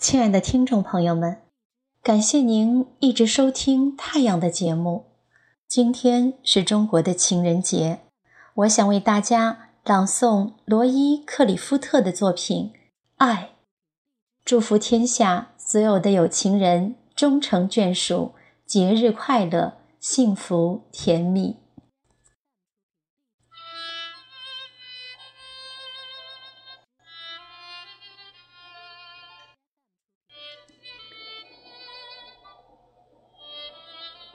亲爱的听众朋友们，感谢您一直收听太阳的节目。今天是中国的情人节，我想为大家朗诵罗伊·克里夫特的作品《爱》，祝福天下所有的有情人终成眷属，节日快乐，幸福甜蜜。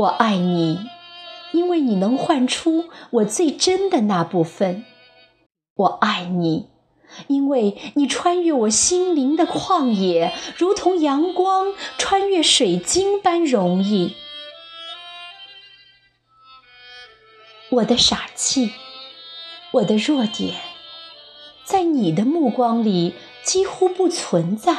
我爱你，因为你能唤出我最真的那部分；我爱你，因为你穿越我心灵的旷野，如同阳光穿越水晶般容易。我的傻气，我的弱点，在你的目光里几乎不存在。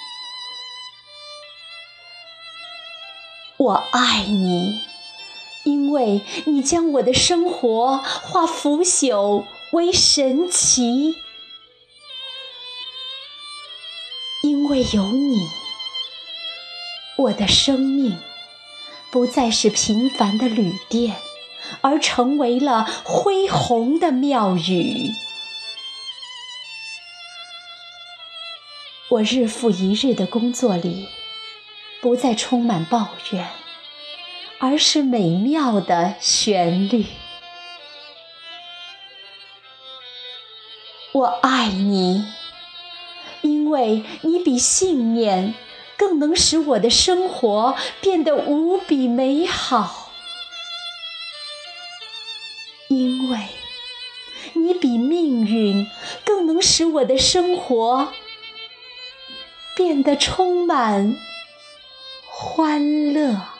我爱你，因为你将我的生活化腐朽为神奇。因为有你，我的生命不再是平凡的旅店，而成为了恢宏的庙宇。我日复一日的工作里。不再充满抱怨，而是美妙的旋律。我爱你，因为你比信念更能使我的生活变得无比美好；因为你比命运更能使我的生活变得充满。欢乐。